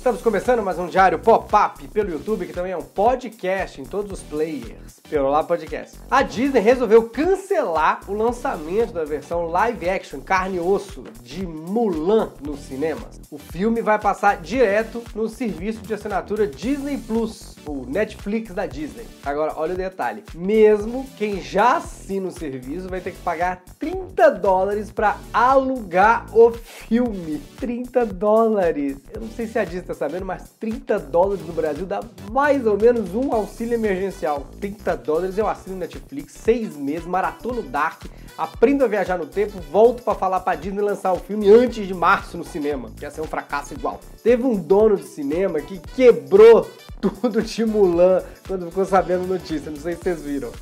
Estamos começando mais um Diário Pop-Up pelo YouTube, que também é um podcast em todos os players. Pelo lá podcast. A Disney resolveu cancelar o lançamento da versão live action carne e osso de Mulan nos cinemas. O filme vai passar direto no serviço de assinatura Disney Plus, o Netflix da Disney. Agora, olha o detalhe: mesmo quem já assina o serviço vai ter que pagar 30 dólares para alugar o filme. 30 dólares. Eu não sei se a Disney tá sabendo, mas 30 dólares no Brasil dá mais ou menos um auxílio emergencial. 30 dólares eu assino Netflix, seis meses, maratono Dark, aprendo a viajar no tempo, volto para falar pra Disney lançar o filme antes de março no cinema. Que ia ser um fracasso igual. Teve um dono de cinema que quebrou tudo de Mulan quando ficou sabendo notícia. Não sei se vocês viram.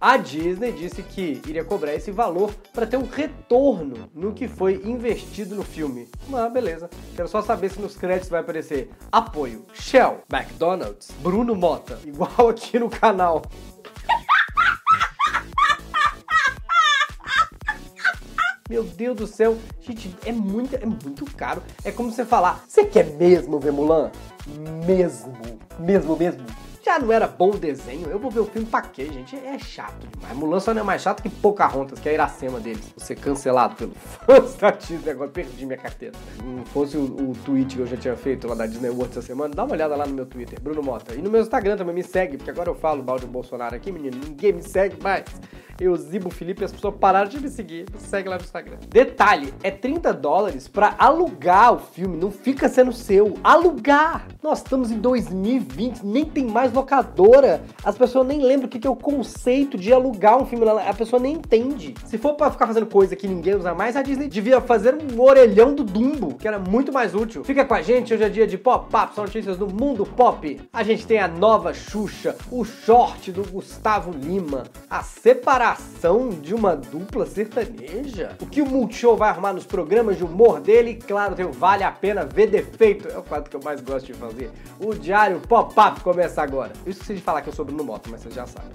A Disney disse que iria cobrar esse valor para ter um retorno no que foi investido no filme. Ah, beleza. Quero só saber se nos créditos vai aparecer apoio Shell, McDonald's, Bruno Mota, igual aqui no canal. Meu Deus do céu, gente, é muito, é muito caro. É como você falar, você quer mesmo ver Mulan? Mesmo, mesmo, mesmo. Já não era bom o desenho, eu vou ver o filme pra quê, gente? É chato demais. Mulan só não é mais chato que Pocahontas, que é a Iracema deles. Vou ser cancelado pelo fãs da Disney, agora perdi minha carteira. Não fosse o, o tweet que eu já tinha feito lá da Disney World essa semana, dá uma olhada lá no meu Twitter, Bruno Mota. E no meu Instagram também me segue, porque agora eu falo mal de Bolsonaro aqui, menino, ninguém me segue mais eu zibo Felipe as pessoas pararam de me seguir. Segue lá no Instagram. Detalhe, é 30 dólares para alugar o filme, não fica sendo seu. Alugar! Nós estamos em 2020, nem tem mais locadora. As pessoas nem lembram o que é o conceito de alugar um filme. A pessoa nem entende. Se for para ficar fazendo coisa que ninguém usa mais, a Disney devia fazer um orelhão do Dumbo, que era muito mais útil. Fica com a gente, hoje é dia de pop-up, são notícias do mundo pop. A gente tem a nova Xuxa, o short do Gustavo Lima, a separação de uma dupla sertaneja? O que o Multishow vai arrumar nos programas de humor dele? Claro, tem Vale a Pena Ver Defeito. É o quadro que eu mais gosto de fazer. O Diário Pop-Up começa agora. Eu esqueci de falar que eu sou Bruno Moto, mas vocês já sabem.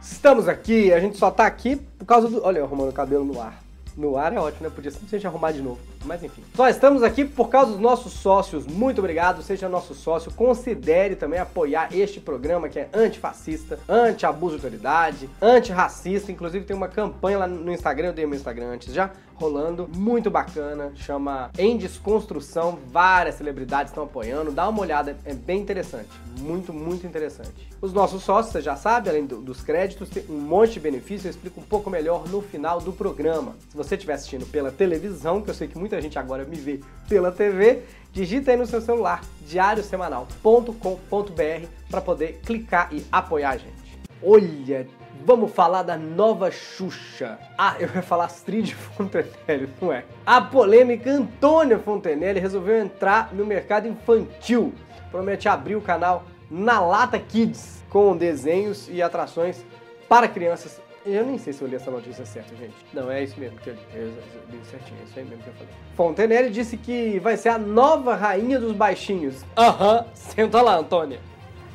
Estamos aqui, a gente só tá aqui por causa do... Olha arrumando o cabelo no ar. No ar é ótimo, né? Podia simplesmente arrumar de novo. Mas enfim. Só estamos aqui por causa dos nossos sócios. Muito obrigado. Seja nosso sócio. Considere também apoiar este programa que é antifascista, anti-abuso de autoridade, antirracista. Inclusive tem uma campanha lá no Instagram, eu dei meu Instagram antes já, rolando. Muito bacana. Chama Em Desconstrução. Várias celebridades estão apoiando. Dá uma olhada, é bem interessante. Muito, muito interessante. Os nossos sócios, você já sabe, além do, dos créditos, tem um monte de benefícios. Eu explico um pouco melhor no final do programa. Se você estiver assistindo pela televisão, que eu sei que muita gente agora me vê pela TV, digita aí no seu celular diariosemanal.com.br para poder clicar e apoiar a gente. Olha, vamos falar da nova Xuxa. Ah, eu ia falar Astrid Fontenelle, não é? A polêmica Antônia Fontenelle resolveu entrar no mercado infantil. Promete abrir o canal Na Lata Kids com desenhos e atrações para crianças eu nem sei se eu li essa notícia certa, gente. Não, é isso mesmo que eu li. Eu li certinho, é isso aí mesmo que eu falei. Fontenelle disse que vai ser a nova rainha dos baixinhos. Aham, senta lá, Antônia.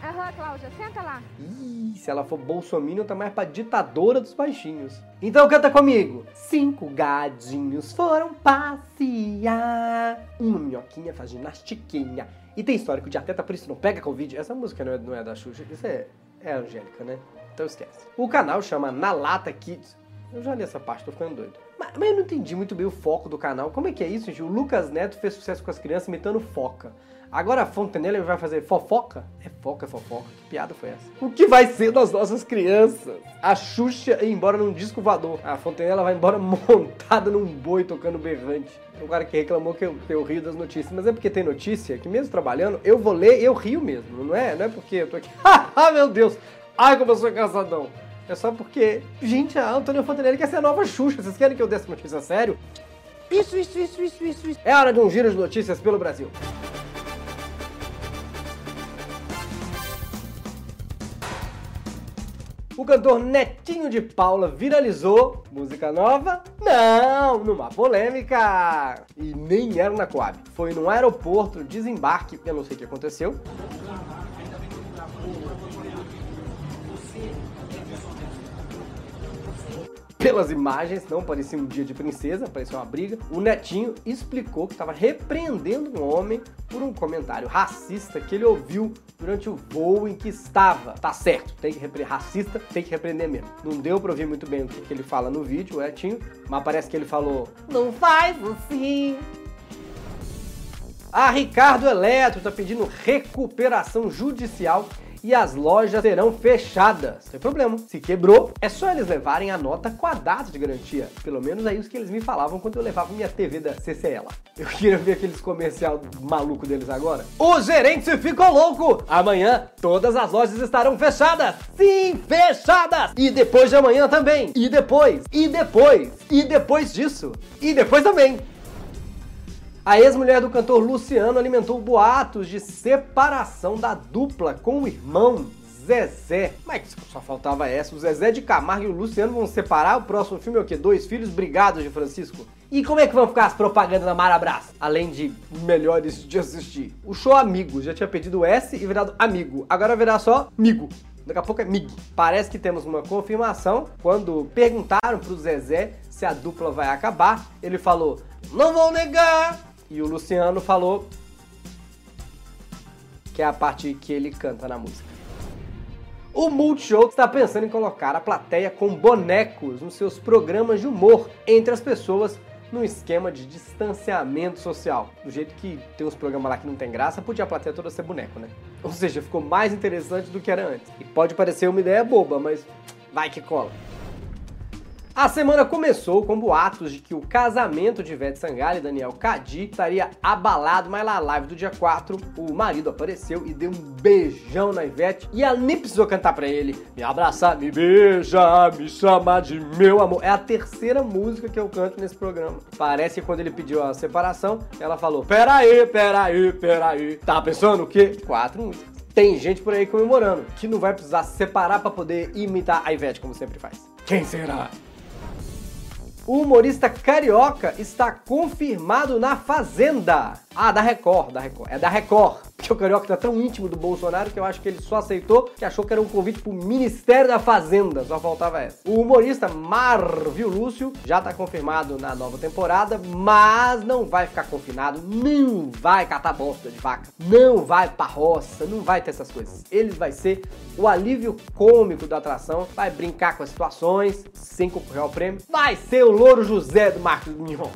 Aham, Cláudia, senta lá. Ih, se ela for bolsominion, tá mais pra ditadora dos baixinhos. Então canta comigo. Cinco gadinhos foram passear. Uma minhoquinha faz ginastiquinha. E tem histórico de atleta, por isso não pega Covid. Essa música não é, não é da Xuxa, isso é, é Angélica, né? Então esquece. O canal chama Na Lata Kids. Eu já li essa parte, tô ficando doido. Mas, mas, eu não entendi muito bem o foco do canal. Como é que é isso, gente? O Lucas Neto fez sucesso com as crianças imitando foca. Agora a Fontenelle vai fazer fofoca? É foca, é fofoca. Que piada foi essa? O que vai ser das nossas crianças? A Xuxa ir embora num disco voador. A Fontenelle vai embora montada num boi tocando berrante. O cara que reclamou que eu, que eu rio das notícias. Mas é porque tem notícia que mesmo trabalhando, eu vou ler eu rio mesmo. Não é, não é porque eu tô aqui. ah, meu Deus! Ai, como eu sou engraçadão. É só porque, gente, a Antônia Fontenelle quer ser a nova Xuxa. Vocês querem que eu dê essa notícia a sério? Isso, isso, isso, isso, isso, isso. É hora de um giro de notícias pelo Brasil. O cantor Netinho de Paula viralizou música nova? Não, numa polêmica. E nem era na Coab. Foi num aeroporto, desembarque, eu não sei o que aconteceu. Pelas imagens, não parecia um dia de princesa, parecia uma briga. O netinho explicou que estava repreendendo um homem por um comentário racista que ele ouviu durante o voo em que estava. Tá certo, tem que repreender racista, tem que repreender mesmo. Não deu pra ouvir muito bem o que, ele fala no vídeo, o netinho, mas parece que ele falou: Não faz assim. A Ricardo Eletro está pedindo recuperação judicial e as lojas serão fechadas. Sem problema. Se quebrou, é só eles levarem a nota com a data de garantia. Pelo menos é isso que eles me falavam quando eu levava minha TV da CCL. Eu queria ver aqueles comercial maluco deles agora. O gerente ficou louco! Amanhã todas as lojas estarão fechadas! Sim, fechadas! E depois de amanhã também! E depois! E depois! E depois disso! E depois também! A ex-mulher do cantor Luciano alimentou boatos de separação da dupla com o irmão Zezé. Mas só faltava essa. O Zezé de Camargo e o Luciano vão separar. O próximo filme é o quê? Dois filhos brigados de Francisco. E como é que vão ficar as propagandas da Marabras? Além de melhores de assistir. O show Amigo já tinha pedido S e virado Amigo. Agora virá só Migo. Daqui a pouco é MIG. Parece que temos uma confirmação. Quando perguntaram pro Zezé se a dupla vai acabar, ele falou: Não vou negar, e o Luciano falou que é a parte que ele canta na música. O Multishow está pensando em colocar a plateia com bonecos nos seus programas de humor entre as pessoas num esquema de distanciamento social. Do jeito que tem uns programas lá que não tem graça, podia a plateia toda ser boneco, né? Ou seja, ficou mais interessante do que era antes. E pode parecer uma ideia boba, mas vai que cola. A semana começou com boatos de que o casamento de Ivete Sangalo e Daniel Cadi estaria abalado, mas na live do dia 4, o marido apareceu e deu um beijão na Ivete e ela nem precisou cantar pra ele, me abraçar, me beija, me chama de meu amor. É a terceira música que eu canto nesse programa. Parece que quando ele pediu a separação, ela falou, peraí, peraí, peraí, tá pensando o quê? Quatro músicas. Tem gente por aí comemorando que não vai precisar se separar para poder imitar a Ivete como sempre faz. Quem será? O humorista carioca está confirmado na Fazenda. Ah, da Record, da Record. É da Record. Porque o carioca tá tão íntimo do Bolsonaro que eu acho que ele só aceitou que achou que era um convite pro Ministério da Fazenda. Só faltava essa. O humorista Marvio Lúcio já tá confirmado na nova temporada, mas não vai ficar confinado, não vai catar bosta de vaca, não vai pra roça, não vai ter essas coisas. Ele vai ser o alívio cômico da atração, vai brincar com as situações sem concorrer ao prêmio, vai ser o Louro José do Marcos Miron.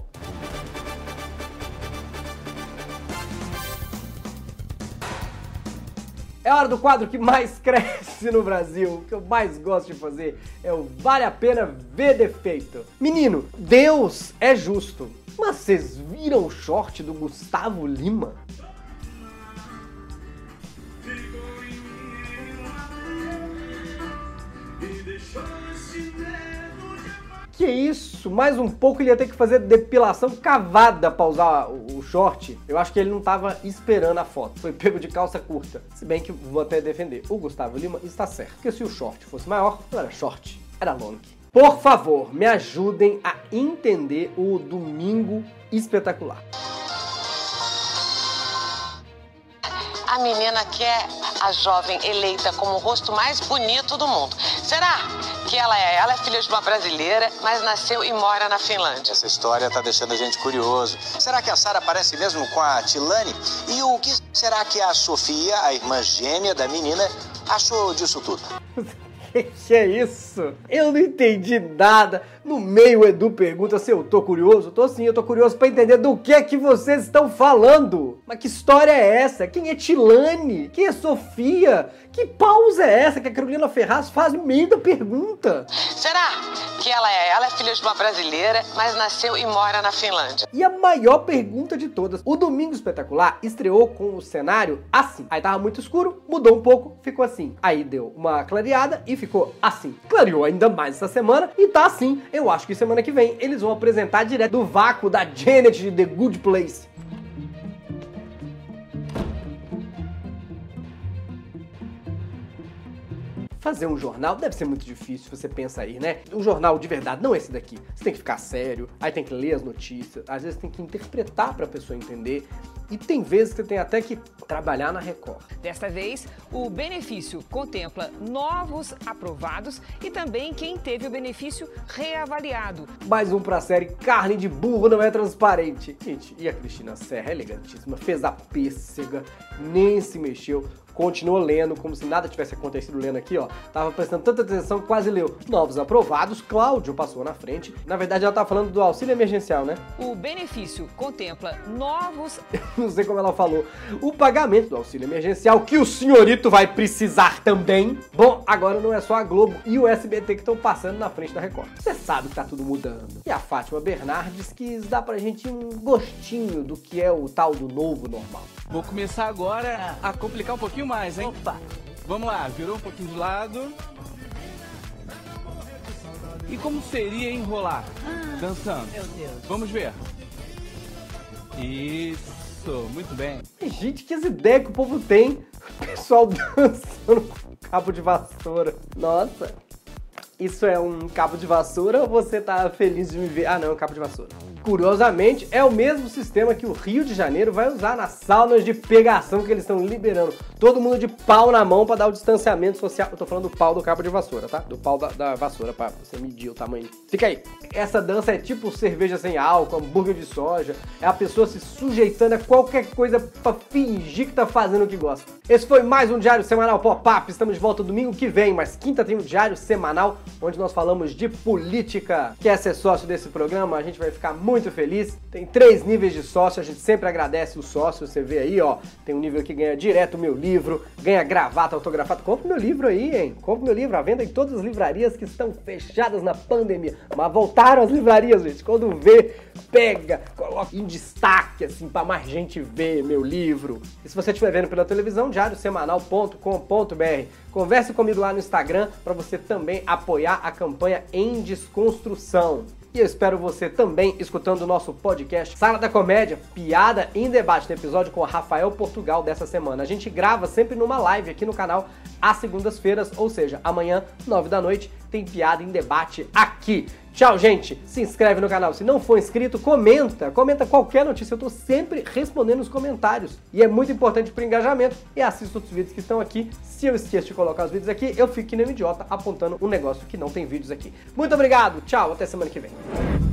É hora do quadro que mais cresce no Brasil, o que eu mais gosto de fazer é o Vale a Pena Ver Defeito. Menino, Deus é justo, mas vocês viram o short do Gustavo Lima? Que isso? Mais um pouco ele ia ter que fazer depilação cavada pra usar o short. Eu acho que ele não tava esperando a foto. Foi pego de calça curta. Se bem que vou até defender. O Gustavo Lima está certo. Porque se o short fosse maior, não era short, era long. Por favor, me ajudem a entender o Domingo Espetacular. A menina quer a jovem eleita como o rosto mais bonito do mundo. Será que ela é? Ela é filha de uma brasileira, mas nasceu e mora na Finlândia. Essa história tá deixando a gente curioso. Será que a Sara parece mesmo com a Tilane? E o que será que a Sofia, a irmã gêmea da menina, achou disso tudo? Que que é isso? Eu não entendi nada. No meio o Edu pergunta se eu tô curioso. Tô sim, eu tô curioso para entender do que é que vocês estão falando. Mas que história é essa? Quem é Tilane? Quem é Sofia? Que pausa é essa que a Carolina Ferraz faz no meio da pergunta? Será que ela é? Ela é filha de uma brasileira, mas nasceu e mora na Finlândia. E a maior pergunta de todas: o Domingo Espetacular estreou com o cenário assim. Aí tava muito escuro, mudou um pouco, ficou assim. Aí deu uma clareada e ficou assim. Clareou ainda mais essa semana e tá assim. Eu acho que semana que vem eles vão apresentar direto do vácuo da Janet de The Good Place. Fazer um jornal deve ser muito difícil, você pensa aí, né? Um jornal de verdade, não esse daqui. Você tem que ficar sério, aí tem que ler as notícias, às vezes tem que interpretar para a pessoa entender. E tem vezes que você tem até que trabalhar na Record. Desta vez, o benefício contempla novos aprovados e também quem teve o benefício reavaliado. Mais um pra série Carne de Burro Não É Transparente. Gente, e a Cristina Serra, elegantíssima, fez a pêssega, nem se mexeu continuou lendo, como se nada tivesse acontecido lendo aqui, ó. Tava prestando tanta atenção, quase leu. Novos aprovados, Cláudio passou na frente. Na verdade, ela tá falando do auxílio emergencial, né? O benefício contempla novos. Não sei como ela falou. O pagamento do auxílio emergencial, que o senhorito vai precisar também. Bom, agora não é só a Globo e o SBT que estão passando na frente da Record. Você sabe que tá tudo mudando. E a Fátima Bernardes quis dar pra gente um gostinho do que é o tal do novo normal. Vou começar agora a complicar um pouquinho mais, hein? Opa! Vamos lá, virou um pouquinho de lado. E como seria enrolar? Ah, dançando. Meu Deus. Vamos ver. Isso, muito bem. Gente, que ideia que o povo tem. O pessoal dançando com cabo de vassoura. Nossa. Isso é um cabo de vassoura ou você tá feliz de me ver? Ah, não, é um cabo de vassoura. Curiosamente, é o mesmo sistema que o Rio de Janeiro vai usar nas saunas de pegação que eles estão liberando. Todo mundo de pau na mão para dar o distanciamento social. Eu tô falando do pau do cabo de vassoura, tá? Do pau da, da vassoura, pra você medir o tamanho. Fica aí. Essa dança é tipo cerveja sem álcool, hambúrguer de soja. É a pessoa se sujeitando a qualquer coisa para fingir que tá fazendo o que gosta. Esse foi mais um Diário Semanal Pop-Up. Estamos de volta domingo que vem, mas quinta tem um Diário Semanal onde nós falamos de política. Quer ser sócio desse programa? A gente vai ficar muito muito feliz. Tem três níveis de sócio, a gente sempre agradece o sócio. Você vê aí, ó, tem um nível que ganha direto meu livro, ganha gravata autografada. Compre meu livro aí, hein? Compre meu livro à venda em todas as livrarias que estão fechadas na pandemia. Mas voltaram as livrarias, gente. Quando vê, pega, coloca em destaque, assim, para mais gente ver meu livro. E se você estiver vendo pela televisão, diariosemanal.com.br. Converse comigo lá no Instagram para você também apoiar a campanha em desconstrução. E eu espero você também escutando o nosso podcast Sala da Comédia, piada em debate, no episódio com Rafael Portugal dessa semana. A gente grava sempre numa live aqui no canal às segundas-feiras, ou seja, amanhã, nove da noite, tem piada em debate aqui. Tchau, gente. Se inscreve no canal. Se não for inscrito, comenta. Comenta qualquer notícia. Eu tô sempre respondendo os comentários. E é muito importante pro engajamento. E assista outros vídeos que estão aqui. Se eu esqueço de colocar os vídeos aqui, eu fico que nem um idiota apontando um negócio que não tem vídeos aqui. Muito obrigado. Tchau. Até semana que vem.